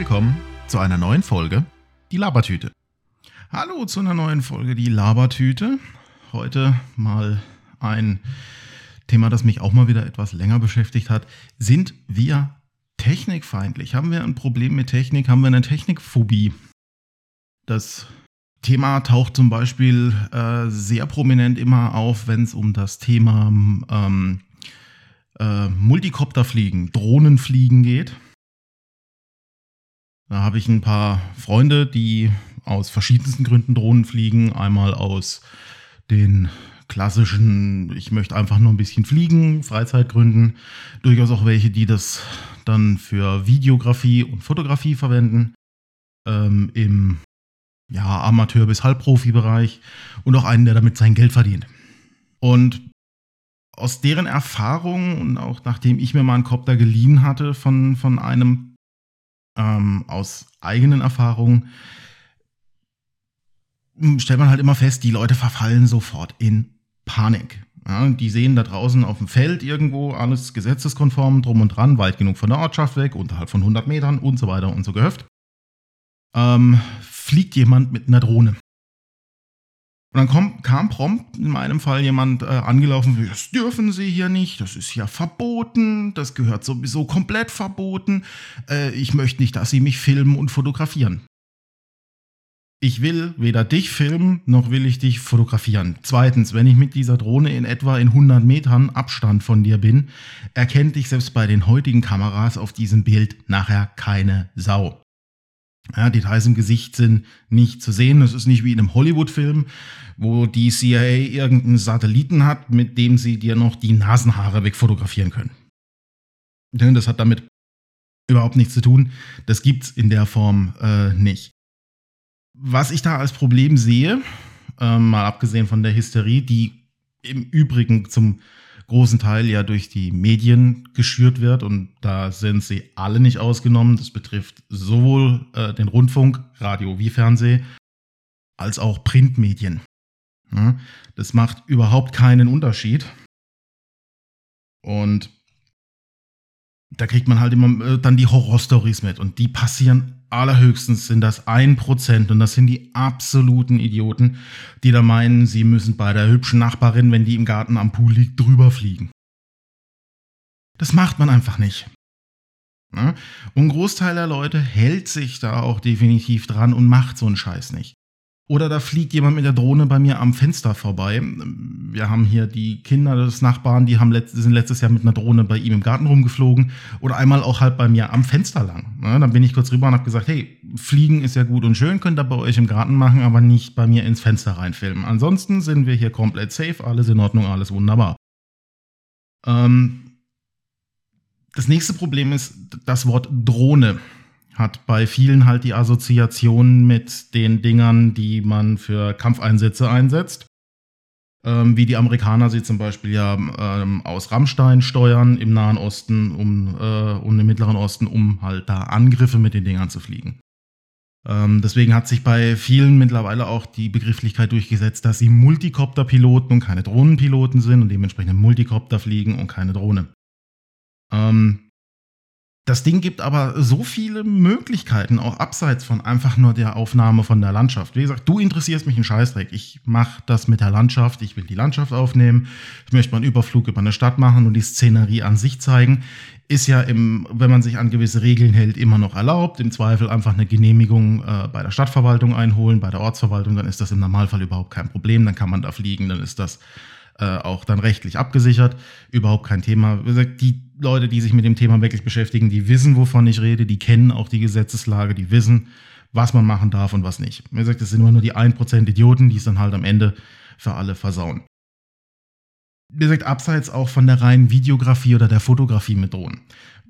willkommen zu einer neuen Folge Die Labertüte. Hallo zu einer neuen Folge Die Labertüte. Heute mal ein Thema, das mich auch mal wieder etwas länger beschäftigt hat. Sind wir technikfeindlich? Haben wir ein Problem mit Technik? Haben wir eine Technikphobie? Das Thema taucht zum Beispiel äh, sehr prominent immer auf, wenn es um das Thema ähm, äh, Multikopterfliegen, Drohnenfliegen geht. Da habe ich ein paar Freunde, die aus verschiedensten Gründen Drohnen fliegen. Einmal aus den klassischen, ich möchte einfach nur ein bisschen fliegen, Freizeitgründen. Durchaus auch welche, die das dann für Videografie und Fotografie verwenden. Ähm, Im ja, Amateur- bis Halbprofi-Bereich. Und auch einen, der damit sein Geld verdient. Und aus deren Erfahrung und auch nachdem ich mir mal einen Copter geliehen hatte von, von einem ähm, aus eigenen Erfahrungen, stellt man halt immer fest, die Leute verfallen sofort in Panik. Ja, die sehen da draußen auf dem Feld irgendwo alles gesetzeskonform, drum und dran, weit genug von der Ortschaft weg, unterhalb von 100 Metern und so weiter und so gehöft. Ähm, fliegt jemand mit einer Drohne. Und dann kom, kam prompt in meinem Fall jemand äh, angelaufen, das dürfen Sie hier nicht, das ist ja verboten, das gehört sowieso komplett verboten. Äh, ich möchte nicht, dass Sie mich filmen und fotografieren. Ich will weder dich filmen, noch will ich dich fotografieren. Zweitens, wenn ich mit dieser Drohne in etwa in 100 Metern Abstand von dir bin, erkennt dich selbst bei den heutigen Kameras auf diesem Bild nachher keine Sau. Ja, Details im Gesicht sind nicht zu sehen. Das ist nicht wie in einem Hollywood-Film, wo die CIA irgendeinen Satelliten hat, mit dem sie dir noch die Nasenhaare wegfotografieren können. Das hat damit überhaupt nichts zu tun. Das gibt's in der Form äh, nicht. Was ich da als Problem sehe, äh, mal abgesehen von der Hysterie, die im Übrigen zum großen Teil ja durch die Medien geschürt wird und da sind sie alle nicht ausgenommen. Das betrifft sowohl äh, den Rundfunk, Radio wie Fernseh, als auch Printmedien. Ja, das macht überhaupt keinen Unterschied. Und da kriegt man halt immer äh, dann die Horrorstories mit und die passieren allerhöchstens sind das ein Prozent und das sind die absoluten Idioten, die da meinen, sie müssen bei der hübschen Nachbarin, wenn die im Garten am Pool liegt, drüber fliegen. Das macht man einfach nicht. Und ein Großteil der Leute hält sich da auch definitiv dran und macht so einen Scheiß nicht. Oder da fliegt jemand mit der Drohne bei mir am Fenster vorbei. Wir haben hier die Kinder des Nachbarn, die haben letzt, sind letztes Jahr mit einer Drohne bei ihm im Garten rumgeflogen. Oder einmal auch halt bei mir am Fenster lang. Ja, dann bin ich kurz rüber und habe gesagt, hey, Fliegen ist ja gut und schön, könnt ihr bei euch im Garten machen, aber nicht bei mir ins Fenster reinfilmen. Ansonsten sind wir hier komplett safe, alles in Ordnung, alles wunderbar. Ähm, das nächste Problem ist das Wort Drohne hat bei vielen halt die Assoziation mit den Dingern, die man für Kampfeinsätze einsetzt. Ähm, wie die Amerikaner sie zum Beispiel ja ähm, aus Rammstein steuern im Nahen Osten um, äh, und im Mittleren Osten, um halt da Angriffe mit den Dingern zu fliegen. Ähm, deswegen hat sich bei vielen mittlerweile auch die Begrifflichkeit durchgesetzt, dass sie Multikopterpiloten und keine Drohnenpiloten sind und dementsprechend Multikopter fliegen und keine Drohne. Ähm, das Ding gibt aber so viele Möglichkeiten, auch abseits von einfach nur der Aufnahme von der Landschaft. Wie gesagt, du interessierst mich einen Scheißdreck. Ich mache das mit der Landschaft. Ich will die Landschaft aufnehmen. Ich möchte mal einen Überflug über eine Stadt machen und die Szenerie an sich zeigen. Ist ja, im, wenn man sich an gewisse Regeln hält, immer noch erlaubt. Im Zweifel einfach eine Genehmigung äh, bei der Stadtverwaltung einholen, bei der Ortsverwaltung. Dann ist das im Normalfall überhaupt kein Problem. Dann kann man da fliegen. Dann ist das äh, auch dann rechtlich abgesichert. Überhaupt kein Thema. Die Leute, die sich mit dem Thema wirklich beschäftigen, die wissen, wovon ich rede, die kennen auch die Gesetzeslage, die wissen, was man machen darf und was nicht. Wie gesagt, das sind immer nur die 1% Idioten, die es dann halt am Ende für alle versauen. Wie gesagt, abseits auch von der reinen Videografie oder der Fotografie mit Drohnen,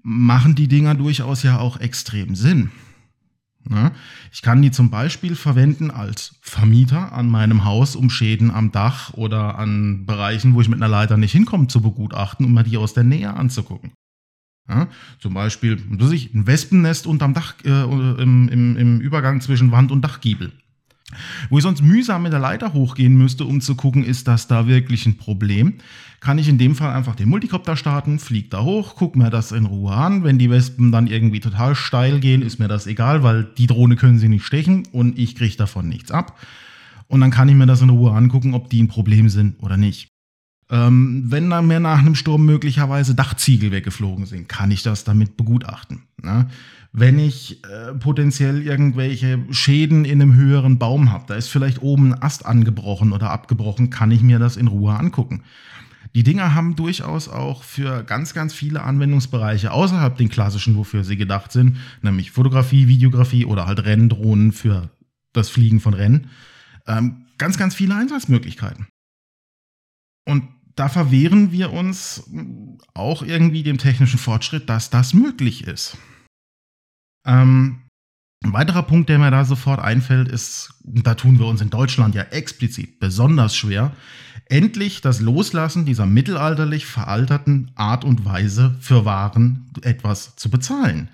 machen die Dinger durchaus ja auch extrem Sinn. Ne? Ich kann die zum Beispiel verwenden als Vermieter an meinem Haus, um Schäden am Dach oder an Bereichen, wo ich mit einer Leiter nicht hinkomme, zu begutachten, um mir die aus der Nähe anzugucken. Ja, zum Beispiel ein Wespennest unterm Dach, äh, im, im, im Übergang zwischen Wand und Dachgiebel. Wo ich sonst mühsam mit der Leiter hochgehen müsste, um zu gucken, ist das da wirklich ein Problem, kann ich in dem Fall einfach den Multicopter starten, flieg da hoch, guck mir das in Ruhe an. Wenn die Wespen dann irgendwie total steil gehen, ist mir das egal, weil die Drohne können sie nicht stechen und ich kriege davon nichts ab. Und dann kann ich mir das in Ruhe angucken, ob die ein Problem sind oder nicht. Ähm, wenn mir nach einem Sturm möglicherweise Dachziegel weggeflogen sind, kann ich das damit begutachten. Ne? Wenn ich äh, potenziell irgendwelche Schäden in einem höheren Baum habe, da ist vielleicht oben ein Ast angebrochen oder abgebrochen, kann ich mir das in Ruhe angucken. Die Dinger haben durchaus auch für ganz, ganz viele Anwendungsbereiche außerhalb den klassischen, wofür sie gedacht sind, nämlich Fotografie, Videografie oder halt Renndrohnen für das Fliegen von Rennen, ähm, ganz, ganz viele Einsatzmöglichkeiten. Und da verwehren wir uns auch irgendwie dem technischen Fortschritt, dass das möglich ist. Ähm, ein weiterer Punkt, der mir da sofort einfällt, ist, da tun wir uns in Deutschland ja explizit besonders schwer, endlich das Loslassen dieser mittelalterlich veralterten Art und Weise für Waren etwas zu bezahlen.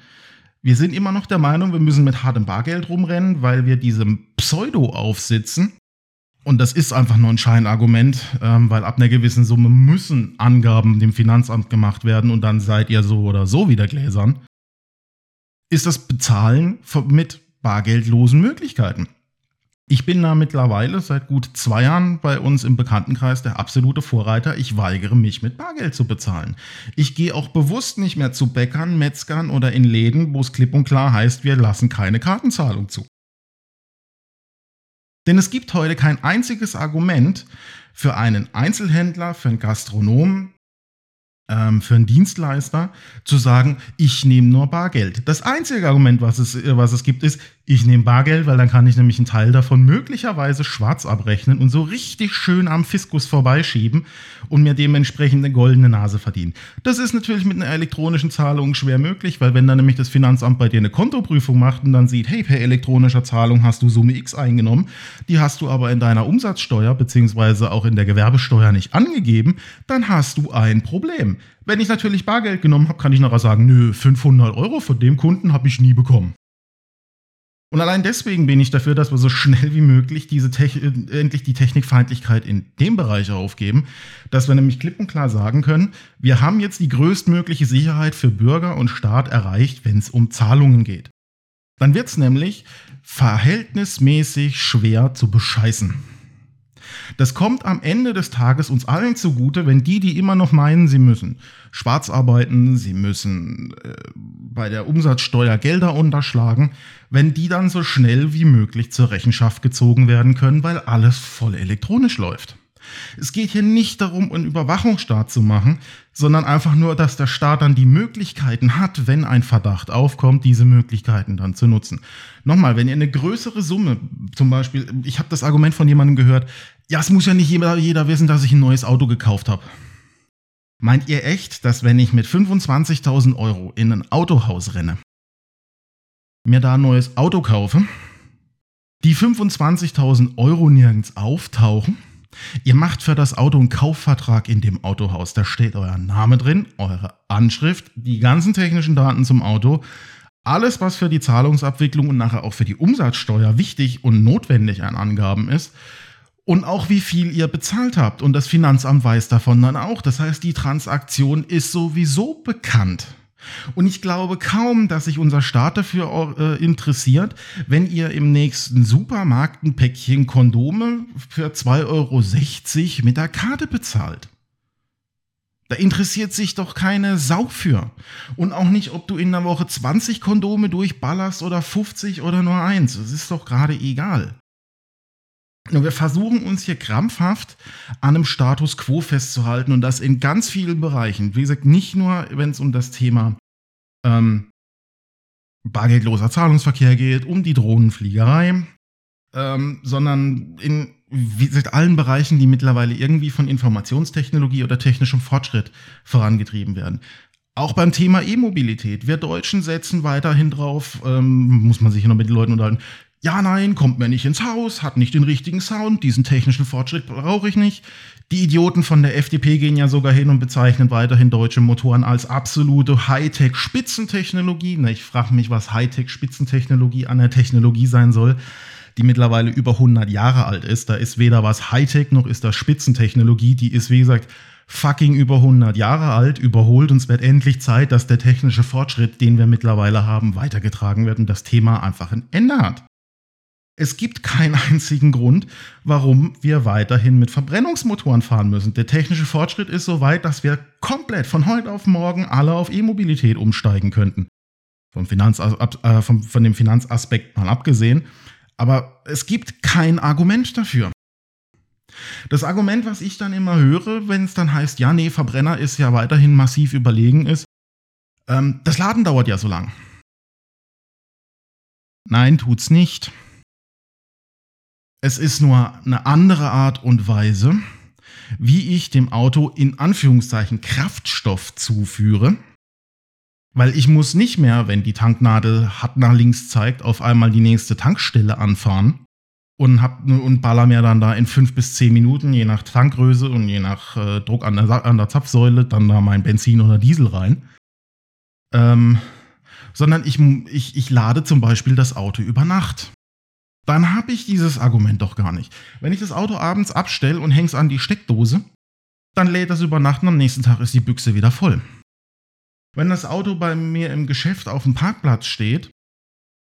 Wir sind immer noch der Meinung, wir müssen mit hartem Bargeld rumrennen, weil wir diesem Pseudo aufsitzen. Und das ist einfach nur ein Scheinargument, ähm, weil ab einer gewissen Summe müssen Angaben dem Finanzamt gemacht werden und dann seid ihr so oder so wieder gläsern ist das Bezahlen mit bargeldlosen Möglichkeiten. Ich bin da mittlerweile seit gut zwei Jahren bei uns im Bekanntenkreis der absolute Vorreiter. Ich weigere mich mit Bargeld zu bezahlen. Ich gehe auch bewusst nicht mehr zu Bäckern, Metzgern oder in Läden, wo es klipp und klar heißt, wir lassen keine Kartenzahlung zu. Denn es gibt heute kein einziges Argument für einen Einzelhändler, für einen Gastronomen, ähm, für einen Dienstleister zu sagen, ich nehme nur Bargeld. Das einzige Argument, was es, äh, was es gibt, ist, ich nehme Bargeld, weil dann kann ich nämlich einen Teil davon möglicherweise schwarz abrechnen und so richtig schön am Fiskus vorbeischieben und mir dementsprechend eine goldene Nase verdienen. Das ist natürlich mit einer elektronischen Zahlung schwer möglich, weil wenn dann nämlich das Finanzamt bei dir eine Kontoprüfung macht und dann sieht, hey, per elektronischer Zahlung hast du Summe X eingenommen, die hast du aber in deiner Umsatzsteuer beziehungsweise auch in der Gewerbesteuer nicht angegeben, dann hast du ein Problem. Wenn ich natürlich Bargeld genommen habe, kann ich nachher sagen, nö, 500 Euro von dem Kunden habe ich nie bekommen. Und allein deswegen bin ich dafür, dass wir so schnell wie möglich diese äh, endlich die Technikfeindlichkeit in dem Bereich aufgeben, dass wir nämlich klipp und klar sagen können, wir haben jetzt die größtmögliche Sicherheit für Bürger und Staat erreicht, wenn es um Zahlungen geht. Dann wird es nämlich verhältnismäßig schwer zu bescheißen. Das kommt am Ende des Tages uns allen zugute, wenn die, die immer noch meinen, sie müssen schwarz arbeiten, sie müssen äh, bei der Umsatzsteuer Gelder unterschlagen, wenn die dann so schnell wie möglich zur Rechenschaft gezogen werden können, weil alles voll elektronisch läuft. Es geht hier nicht darum, einen Überwachungsstaat zu machen, sondern einfach nur, dass der Staat dann die Möglichkeiten hat, wenn ein Verdacht aufkommt, diese Möglichkeiten dann zu nutzen. Nochmal, wenn ihr eine größere Summe, zum Beispiel, ich habe das Argument von jemandem gehört, ja, es muss ja nicht jeder, jeder wissen, dass ich ein neues Auto gekauft habe. Meint ihr echt, dass wenn ich mit 25.000 Euro in ein Autohaus renne, mir da ein neues Auto kaufe, die 25.000 Euro nirgends auftauchen Ihr macht für das Auto einen Kaufvertrag in dem Autohaus. Da steht euer Name drin, eure Anschrift, die ganzen technischen Daten zum Auto. Alles, was für die Zahlungsabwicklung und nachher auch für die Umsatzsteuer wichtig und notwendig an Angaben ist. Und auch wie viel ihr bezahlt habt. Und das Finanzamt weiß davon dann auch. Das heißt, die Transaktion ist sowieso bekannt. Und ich glaube kaum, dass sich unser Staat dafür äh, interessiert, wenn ihr im nächsten Supermarkt ein Päckchen Kondome für 2,60 Euro mit der Karte bezahlt. Da interessiert sich doch keine Sau für. Und auch nicht, ob du in einer Woche 20 Kondome durchballerst oder 50 oder nur eins. Das ist doch gerade egal. Und wir versuchen uns hier krampfhaft an einem Status quo festzuhalten und das in ganz vielen Bereichen. Wie gesagt, nicht nur, wenn es um das Thema ähm, bargeldloser Zahlungsverkehr geht, um die Drohnenfliegerei, ähm, sondern in wie gesagt, allen Bereichen, die mittlerweile irgendwie von Informationstechnologie oder technischem Fortschritt vorangetrieben werden. Auch beim Thema E-Mobilität. Wir Deutschen setzen weiterhin drauf, ähm, muss man sich noch mit den Leuten unterhalten, ja, nein, kommt mir nicht ins Haus, hat nicht den richtigen Sound, diesen technischen Fortschritt brauche ich nicht. Die Idioten von der FDP gehen ja sogar hin und bezeichnen weiterhin deutsche Motoren als absolute Hightech-Spitzentechnologie. Ich frage mich, was Hightech-Spitzentechnologie an der Technologie sein soll. die mittlerweile über 100 Jahre alt ist. Da ist weder was Hightech noch ist das Spitzentechnologie. Die ist, wie gesagt, fucking über 100 Jahre alt, überholt. Und es wird endlich Zeit, dass der technische Fortschritt, den wir mittlerweile haben, weitergetragen wird und das Thema einfach ein Ende hat. Es gibt keinen einzigen Grund, warum wir weiterhin mit Verbrennungsmotoren fahren müssen. Der technische Fortschritt ist so weit, dass wir komplett von heute auf morgen alle auf E-Mobilität umsteigen könnten. Vom Finanz, äh, vom, von dem Finanzaspekt mal abgesehen. Aber es gibt kein Argument dafür. Das Argument, was ich dann immer höre, wenn es dann heißt, ja, nee, Verbrenner ist ja weiterhin massiv überlegen, ist, ähm, das Laden dauert ja so lang. Nein, tut's nicht. Es ist nur eine andere Art und Weise, wie ich dem Auto in Anführungszeichen Kraftstoff zuführe. Weil ich muss nicht mehr, wenn die Tanknadel hart nach links zeigt, auf einmal die nächste Tankstelle anfahren und, hab, und baller mir dann da in fünf bis zehn Minuten, je nach Tankgröße und je nach äh, Druck an der, an der Zapfsäule, dann da mein Benzin oder Diesel rein. Ähm, sondern ich, ich, ich lade zum Beispiel das Auto über Nacht dann habe ich dieses Argument doch gar nicht. Wenn ich das Auto abends abstelle und hänge es an die Steckdose, dann lädt das über Nacht und am nächsten Tag ist die Büchse wieder voll. Wenn das Auto bei mir im Geschäft auf dem Parkplatz steht,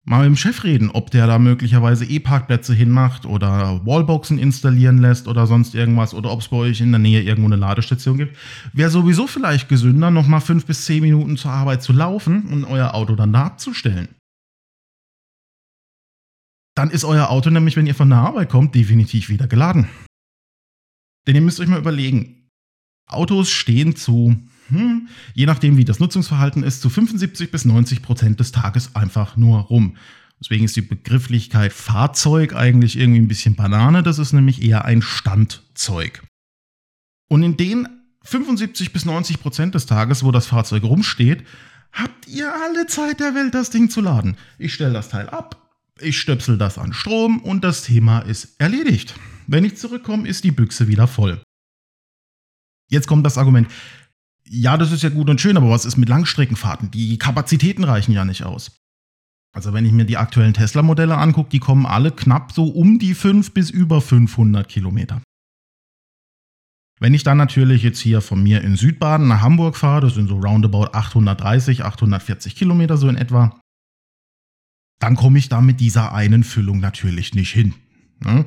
mal mit dem Chef reden, ob der da möglicherweise E-Parkplätze hinmacht oder Wallboxen installieren lässt oder sonst irgendwas oder ob es bei euch in der Nähe irgendwo eine Ladestation gibt. Wäre sowieso vielleicht gesünder, nochmal fünf bis zehn Minuten zur Arbeit zu laufen und euer Auto dann da abzustellen dann ist euer Auto nämlich, wenn ihr von der Arbeit kommt, definitiv wieder geladen. Denn ihr müsst euch mal überlegen, Autos stehen zu, hm, je nachdem wie das Nutzungsverhalten ist, zu 75 bis 90 Prozent des Tages einfach nur rum. Deswegen ist die Begrifflichkeit Fahrzeug eigentlich irgendwie ein bisschen Banane. Das ist nämlich eher ein Standzeug. Und in den 75 bis 90 Prozent des Tages, wo das Fahrzeug rumsteht, habt ihr alle Zeit der Welt, das Ding zu laden. Ich stelle das Teil ab, ich stöpsel das an Strom und das Thema ist erledigt. Wenn ich zurückkomme, ist die Büchse wieder voll. Jetzt kommt das Argument, ja, das ist ja gut und schön, aber was ist mit Langstreckenfahrten? Die Kapazitäten reichen ja nicht aus. Also wenn ich mir die aktuellen Tesla-Modelle angucke, die kommen alle knapp so um die 5 bis über 500 Kilometer. Wenn ich dann natürlich jetzt hier von mir in Südbaden nach Hamburg fahre, das sind so roundabout 830, 840 Kilometer so in etwa, dann komme ich da mit dieser einen Füllung natürlich nicht hin. Ne?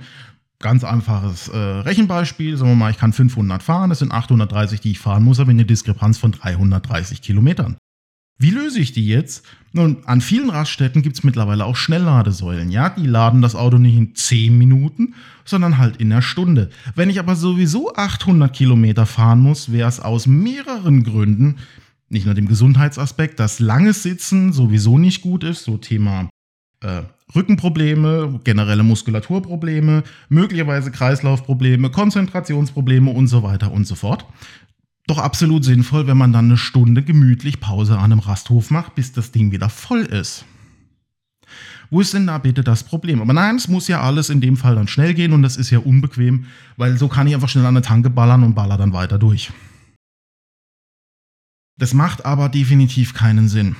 Ganz einfaches äh, Rechenbeispiel, sagen wir mal, ich kann 500 fahren, das sind 830, die ich fahren muss, aber eine Diskrepanz von 330 Kilometern. Wie löse ich die jetzt? Nun, an vielen Raststätten gibt es mittlerweile auch Schnellladesäulen. Ja, die laden das Auto nicht in 10 Minuten, sondern halt in einer Stunde. Wenn ich aber sowieso 800 Kilometer fahren muss, wäre es aus mehreren Gründen, nicht nur dem Gesundheitsaspekt, dass langes Sitzen sowieso nicht gut ist, so Thema äh, Rückenprobleme, generelle Muskulaturprobleme, möglicherweise Kreislaufprobleme, Konzentrationsprobleme und so weiter und so fort. Doch absolut sinnvoll, wenn man dann eine Stunde gemütlich Pause an einem Rasthof macht, bis das Ding wieder voll ist. Wo ist denn da bitte das Problem? Aber nein, es muss ja alles in dem Fall dann schnell gehen und das ist ja unbequem, weil so kann ich einfach schnell an eine Tanke ballern und baller dann weiter durch. Das macht aber definitiv keinen Sinn.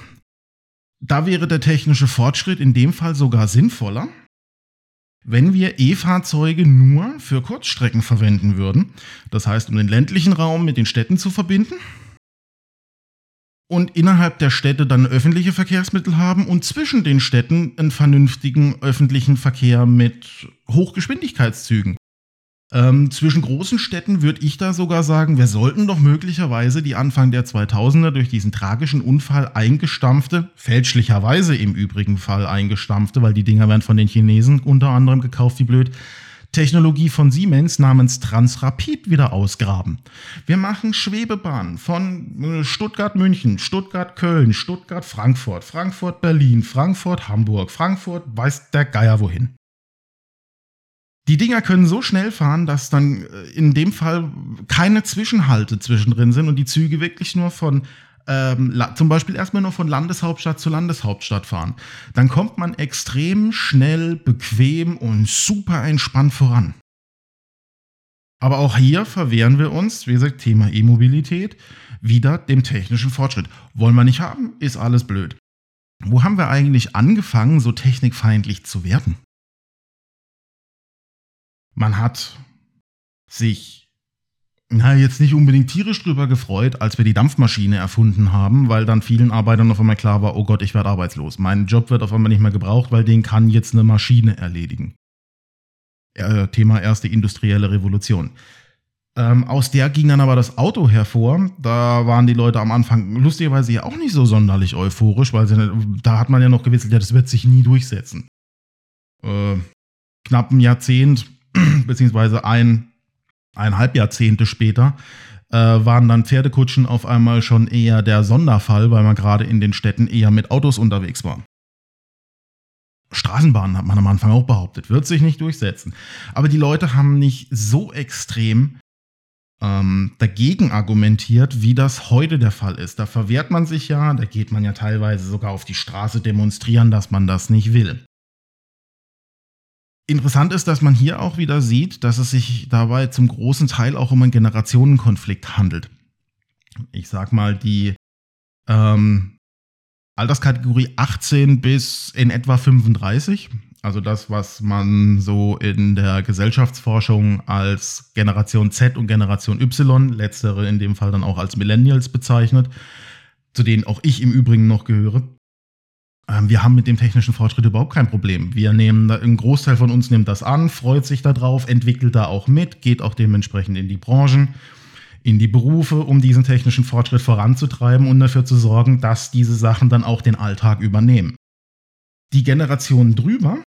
Da wäre der technische Fortschritt in dem Fall sogar sinnvoller, wenn wir E-Fahrzeuge nur für Kurzstrecken verwenden würden. Das heißt, um den ländlichen Raum mit den Städten zu verbinden. Und innerhalb der Städte dann öffentliche Verkehrsmittel haben und zwischen den Städten einen vernünftigen öffentlichen Verkehr mit Hochgeschwindigkeitszügen. Ähm, zwischen großen Städten würde ich da sogar sagen, wir sollten doch möglicherweise die Anfang der 2000er durch diesen tragischen Unfall eingestampfte, fälschlicherweise im übrigen Fall eingestampfte, weil die Dinger werden von den Chinesen unter anderem gekauft, wie blöd, Technologie von Siemens namens Transrapid wieder ausgraben. Wir machen Schwebebahnen von äh, Stuttgart-München, Stuttgart-Köln, Stuttgart-Frankfurt, Frankfurt-Berlin, Frankfurt-Hamburg, Frankfurt weiß der Geier wohin. Die Dinger können so schnell fahren, dass dann äh, in dem Fall keine Zwischenhalte zwischendrin sind und die Züge wirklich nur von ähm, zum Beispiel erstmal nur von Landeshauptstadt zu Landeshauptstadt fahren. Dann kommt man extrem schnell, bequem und super entspannt voran. Aber auch hier verwehren wir uns, wie gesagt, Thema E-Mobilität, wieder dem technischen Fortschritt. Wollen wir nicht haben, ist alles blöd. Wo haben wir eigentlich angefangen, so technikfeindlich zu werden? Man hat sich na, jetzt nicht unbedingt tierisch drüber gefreut, als wir die Dampfmaschine erfunden haben, weil dann vielen Arbeitern auf einmal klar war, oh Gott, ich werde arbeitslos. Mein Job wird auf einmal nicht mehr gebraucht, weil den kann jetzt eine Maschine erledigen. Äh, Thema erste industrielle Revolution. Ähm, aus der ging dann aber das Auto hervor. Da waren die Leute am Anfang lustigerweise ja auch nicht so sonderlich euphorisch, weil sie, da hat man ja noch gewitzelt, ja, das wird sich nie durchsetzen. Äh, knapp ein Jahrzehnt, beziehungsweise ein eineinhalb Jahrzehnte später äh, waren dann Pferdekutschen auf einmal schon eher der Sonderfall, weil man gerade in den Städten eher mit Autos unterwegs war. Straßenbahnen hat man am Anfang auch behauptet, wird sich nicht durchsetzen. Aber die Leute haben nicht so extrem ähm, dagegen argumentiert, wie das heute der Fall ist. Da verwehrt man sich ja, da geht man ja teilweise sogar auf die Straße demonstrieren, dass man das nicht will. Interessant ist, dass man hier auch wieder sieht, dass es sich dabei zum großen Teil auch um einen Generationenkonflikt handelt. Ich sag mal, die ähm, Alterskategorie 18 bis in etwa 35, also das, was man so in der Gesellschaftsforschung als Generation Z und Generation Y, letztere in dem Fall dann auch als Millennials bezeichnet, zu denen auch ich im Übrigen noch gehöre, wir haben mit dem technischen Fortschritt überhaupt kein Problem. Wir nehmen, ein Großteil von uns nimmt das an, freut sich darauf, entwickelt da auch mit, geht auch dementsprechend in die Branchen, in die Berufe, um diesen technischen Fortschritt voranzutreiben und dafür zu sorgen, dass diese Sachen dann auch den Alltag übernehmen. Die Generation drüber,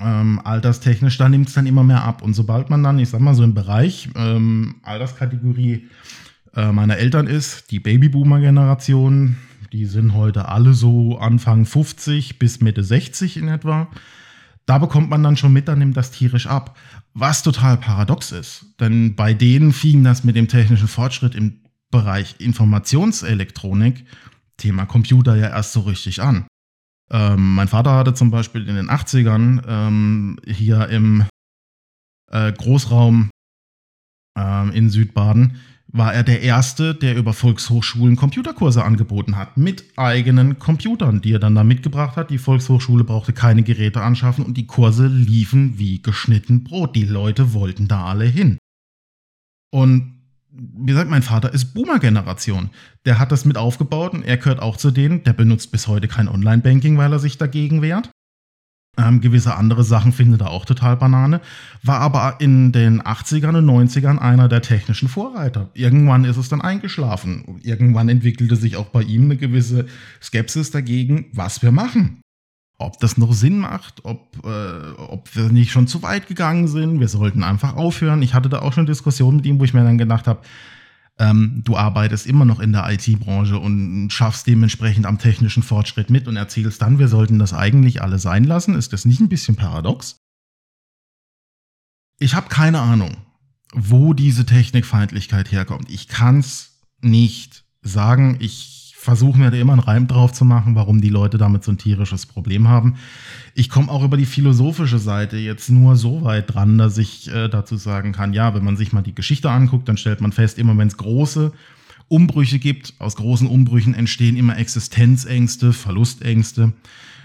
ähm, alterstechnisch, da nimmt es dann immer mehr ab. Und sobald man dann, ich sag mal so im Bereich ähm, Alterskategorie äh, meiner Eltern ist, die Babyboomer-Generation, die sind heute alle so Anfang 50 bis Mitte 60 in etwa. Da bekommt man dann schon mit, dann nimmt das tierisch ab. Was total paradox ist, denn bei denen fing das mit dem technischen Fortschritt im Bereich Informationselektronik, Thema Computer ja erst so richtig an. Ähm, mein Vater hatte zum Beispiel in den 80ern ähm, hier im äh, Großraum ähm, in Südbaden war er der Erste, der über Volkshochschulen Computerkurse angeboten hat, mit eigenen Computern, die er dann da mitgebracht hat. Die Volkshochschule brauchte keine Geräte anschaffen und die Kurse liefen wie geschnitten Brot. Die Leute wollten da alle hin. Und wie gesagt, mein Vater ist Boomer-Generation. Der hat das mit aufgebaut und er gehört auch zu denen. Der benutzt bis heute kein Online-Banking, weil er sich dagegen wehrt. Ähm, gewisse andere Sachen findet er auch total Banane, war aber in den 80ern und 90ern einer der technischen Vorreiter. Irgendwann ist es dann eingeschlafen. Irgendwann entwickelte sich auch bei ihm eine gewisse Skepsis dagegen, was wir machen. Ob das noch Sinn macht, ob, äh, ob wir nicht schon zu weit gegangen sind, wir sollten einfach aufhören. Ich hatte da auch schon Diskussionen mit ihm, wo ich mir dann gedacht habe, ähm, du arbeitest immer noch in der IT-Branche und schaffst dementsprechend am technischen Fortschritt mit und erzählst dann, wir sollten das eigentlich alle sein lassen. Ist das nicht ein bisschen paradox? Ich habe keine Ahnung, wo diese Technikfeindlichkeit herkommt. Ich kann es nicht sagen. Ich versuche mir da immer einen Reim drauf zu machen, warum die Leute damit so ein tierisches Problem haben. Ich komme auch über die philosophische Seite jetzt nur so weit dran, dass ich äh, dazu sagen kann, ja, wenn man sich mal die Geschichte anguckt, dann stellt man fest, immer wenn es große Umbrüche gibt, aus großen Umbrüchen entstehen immer Existenzängste, Verlustängste.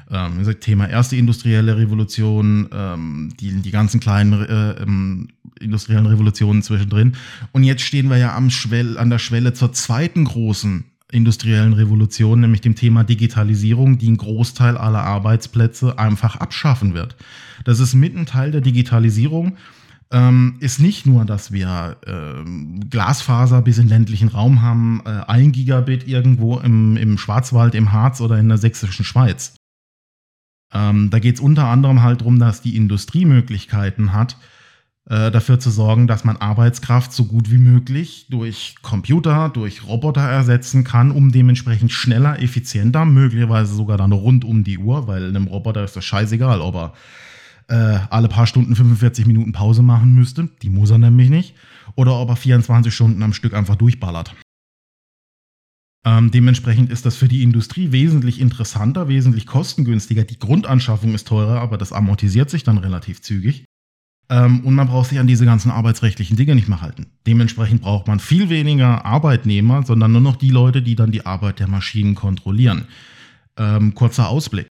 Ähm, Thema erste industrielle Revolution, ähm, die, die ganzen kleinen äh, ähm, industriellen Revolutionen zwischendrin. Und jetzt stehen wir ja am Schwell, an der Schwelle zur zweiten großen industriellen Revolution, nämlich dem Thema Digitalisierung, die einen Großteil aller Arbeitsplätze einfach abschaffen wird. Das ist mitten Teil der Digitalisierung. Ähm, ist nicht nur, dass wir äh, Glasfaser bis in ländlichen Raum haben, äh, ein Gigabit irgendwo im, im Schwarzwald, im Harz oder in der sächsischen Schweiz. Ähm, da geht es unter anderem halt darum, dass die Industrie Möglichkeiten hat, äh, dafür zu sorgen, dass man Arbeitskraft so gut wie möglich durch Computer, durch Roboter ersetzen kann, um dementsprechend schneller, effizienter, möglicherweise sogar dann rund um die Uhr, weil einem Roboter ist das scheißegal, ob er äh, alle paar Stunden 45 Minuten Pause machen müsste, die muss er nämlich nicht, oder ob er 24 Stunden am Stück einfach durchballert. Ähm, dementsprechend ist das für die Industrie wesentlich interessanter, wesentlich kostengünstiger. Die Grundanschaffung ist teurer, aber das amortisiert sich dann relativ zügig. Ähm, und man braucht sich an diese ganzen arbeitsrechtlichen Dinge nicht mehr halten. Dementsprechend braucht man viel weniger Arbeitnehmer, sondern nur noch die Leute, die dann die Arbeit der Maschinen kontrollieren. Ähm, kurzer Ausblick.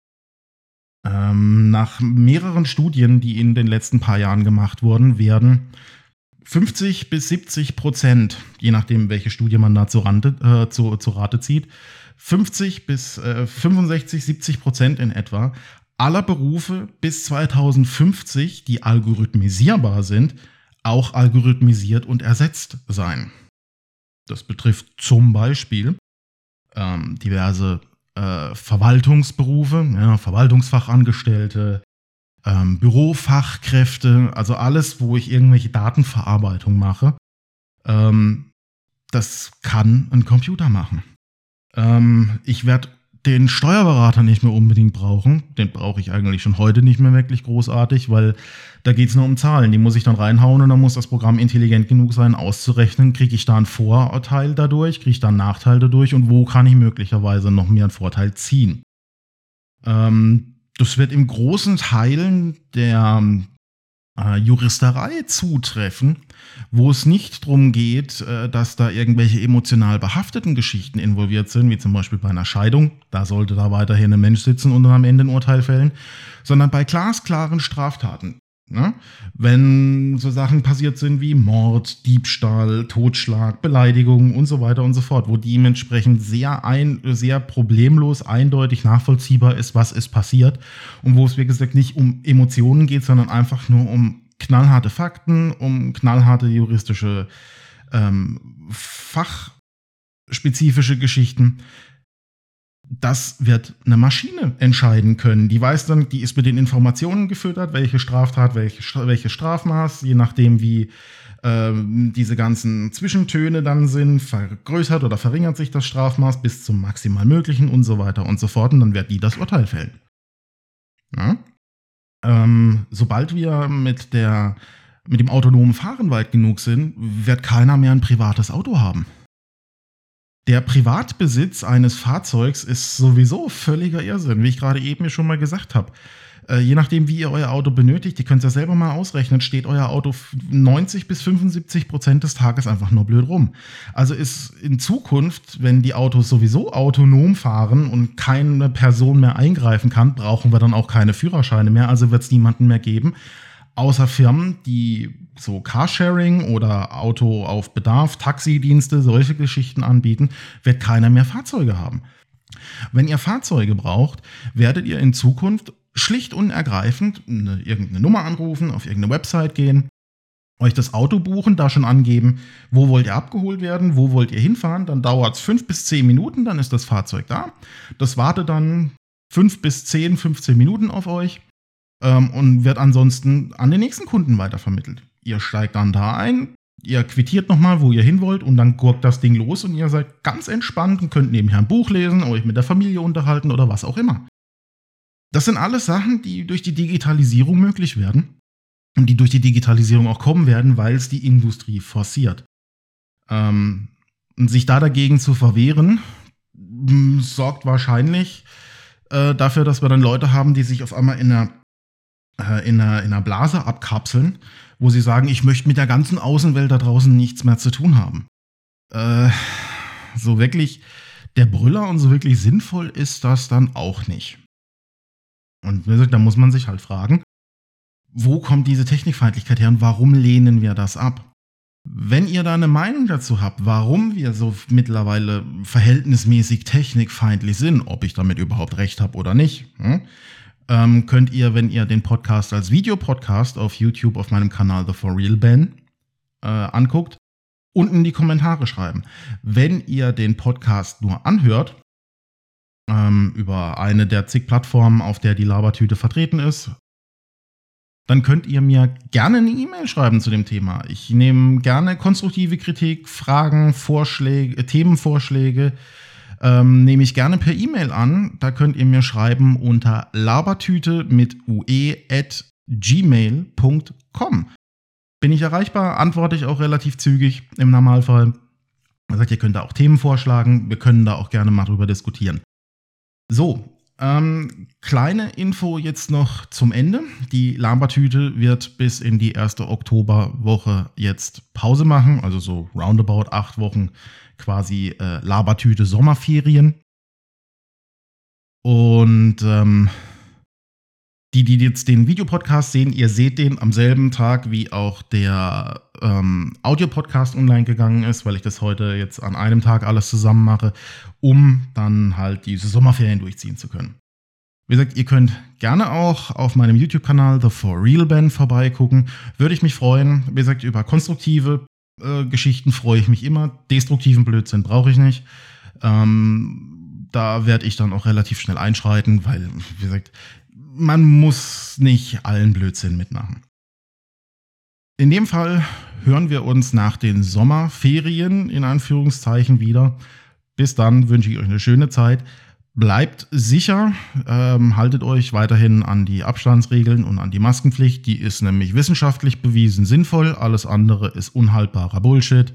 Ähm, nach mehreren Studien, die in den letzten paar Jahren gemacht wurden, werden 50 bis 70 Prozent, je nachdem, welche Studie man da zu, Rande, äh, zu, zu Rate zieht, 50 bis äh, 65, 70 Prozent in etwa aller Berufe bis 2050, die algorithmisierbar sind, auch algorithmisiert und ersetzt sein. Das betrifft zum Beispiel ähm, diverse äh, Verwaltungsberufe, ja, Verwaltungsfachangestellte, ähm, Bürofachkräfte, also alles, wo ich irgendwelche Datenverarbeitung mache. Ähm, das kann ein Computer machen. Ähm, ich werde den Steuerberater nicht mehr unbedingt brauchen. Den brauche ich eigentlich schon heute nicht mehr wirklich großartig, weil da geht es nur um Zahlen. Die muss ich dann reinhauen und dann muss das Programm intelligent genug sein, auszurechnen, kriege ich da einen Vorteil dadurch, kriege ich da einen Nachteil dadurch und wo kann ich möglicherweise noch mehr einen Vorteil ziehen. Ähm, das wird im großen Teilen der äh, Juristerei zutreffen, wo es nicht darum geht, äh, dass da irgendwelche emotional behafteten Geschichten involviert sind, wie zum Beispiel bei einer Scheidung, da sollte da weiterhin ein Mensch sitzen und dann am Ende ein Urteil fällen, sondern bei glasklaren Straftaten. Ne? Wenn so Sachen passiert sind wie Mord, Diebstahl, Totschlag, Beleidigung und so weiter und so fort, wo dementsprechend sehr, ein, sehr problemlos, eindeutig nachvollziehbar ist, was ist passiert und wo es, wie gesagt, nicht um Emotionen geht, sondern einfach nur um knallharte Fakten, um knallharte juristische ähm, fachspezifische Geschichten das wird eine Maschine entscheiden können. Die weiß dann, die ist mit den Informationen gefüttert, welche Straftat, welche, welche Strafmaß, je nachdem wie äh, diese ganzen Zwischentöne dann sind, vergrößert oder verringert sich das Strafmaß bis zum maximal möglichen und so weiter und so fort. Und dann wird die das Urteil fällen. Ja? Ähm, sobald wir mit, der, mit dem autonomen Fahren weit genug sind, wird keiner mehr ein privates Auto haben. Der Privatbesitz eines Fahrzeugs ist sowieso völliger Irrsinn, wie ich gerade eben schon mal gesagt habe. Äh, je nachdem, wie ihr euer Auto benötigt, ihr könnt es ja selber mal ausrechnen, steht euer Auto 90 bis 75 Prozent des Tages einfach nur blöd rum. Also ist in Zukunft, wenn die Autos sowieso autonom fahren und keine Person mehr eingreifen kann, brauchen wir dann auch keine Führerscheine mehr, also wird es niemanden mehr geben außer Firmen, die so Carsharing oder Auto auf Bedarf, Taxidienste, solche Geschichten anbieten, wird keiner mehr Fahrzeuge haben. Wenn ihr Fahrzeuge braucht, werdet ihr in Zukunft schlicht und ergreifend eine, irgendeine Nummer anrufen, auf irgendeine Website gehen, euch das Auto buchen, da schon angeben, wo wollt ihr abgeholt werden, wo wollt ihr hinfahren, dann dauert es fünf bis zehn Minuten, dann ist das Fahrzeug da. Das wartet dann fünf bis zehn, 15 Minuten auf euch ähm, und wird ansonsten an den nächsten Kunden weitervermittelt. Ihr steigt dann da ein, ihr quittiert nochmal, wo ihr hin wollt und dann gurkt das Ding los und ihr seid ganz entspannt und könnt nebenher ein Buch lesen, euch mit der Familie unterhalten oder was auch immer. Das sind alles Sachen, die durch die Digitalisierung möglich werden und die durch die Digitalisierung auch kommen werden, weil es die Industrie forciert. Ähm, und sich da dagegen zu verwehren, sorgt wahrscheinlich äh, dafür, dass wir dann Leute haben, die sich auf einmal in einer äh, in, einer, in einer Blase abkapseln, wo sie sagen, ich möchte mit der ganzen Außenwelt da draußen nichts mehr zu tun haben. Äh, so wirklich der Brüller und so wirklich sinnvoll ist das dann auch nicht. Und da muss man sich halt fragen, wo kommt diese Technikfeindlichkeit her und warum lehnen wir das ab? Wenn ihr da eine Meinung dazu habt, warum wir so mittlerweile verhältnismäßig technikfeindlich sind, ob ich damit überhaupt recht habe oder nicht, hm? Ähm, könnt ihr, wenn ihr den Podcast als Videopodcast auf YouTube auf meinem Kanal The For Real Ben äh, anguckt, unten in die Kommentare schreiben. Wenn ihr den Podcast nur anhört, ähm, über eine der zig Plattformen, auf der die Labertüte vertreten ist, dann könnt ihr mir gerne eine E-Mail schreiben zu dem Thema. Ich nehme gerne konstruktive Kritik, Fragen, Vorschläge, Themenvorschläge ähm, nehme ich gerne per E-Mail an. Da könnt ihr mir schreiben unter labertüte mit ue at gmail.com. Bin ich erreichbar, antworte ich auch relativ zügig im Normalfall. Wie gesagt, ihr könnt da auch Themen vorschlagen. Wir können da auch gerne mal drüber diskutieren. So, ähm, kleine Info jetzt noch zum Ende. Die Labertüte wird bis in die erste Oktoberwoche jetzt Pause machen, also so roundabout acht Wochen quasi äh, Labertüte Sommerferien. Und ähm, Die, die jetzt den Videopodcast sehen, ihr seht den am selben Tag, wie auch der ähm, Audiopodcast online gegangen ist, weil ich das heute jetzt an einem Tag alles zusammen mache, um dann halt diese Sommerferien durchziehen zu können. Wie gesagt, ihr könnt gerne auch auf meinem YouTube-Kanal The For Real Band vorbeigucken. Würde ich mich freuen. Wie gesagt, über konstruktive äh, Geschichten freue ich mich immer. Destruktiven Blödsinn brauche ich nicht. Ähm, da werde ich dann auch relativ schnell einschreiten, weil, wie gesagt, man muss nicht allen Blödsinn mitmachen. In dem Fall hören wir uns nach den Sommerferien in Anführungszeichen wieder. Bis dann wünsche ich euch eine schöne Zeit. Bleibt sicher, ähm, haltet euch weiterhin an die Abstandsregeln und an die Maskenpflicht. Die ist nämlich wissenschaftlich bewiesen sinnvoll. Alles andere ist unhaltbarer Bullshit.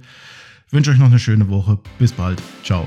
Ich wünsche euch noch eine schöne Woche. Bis bald. Ciao.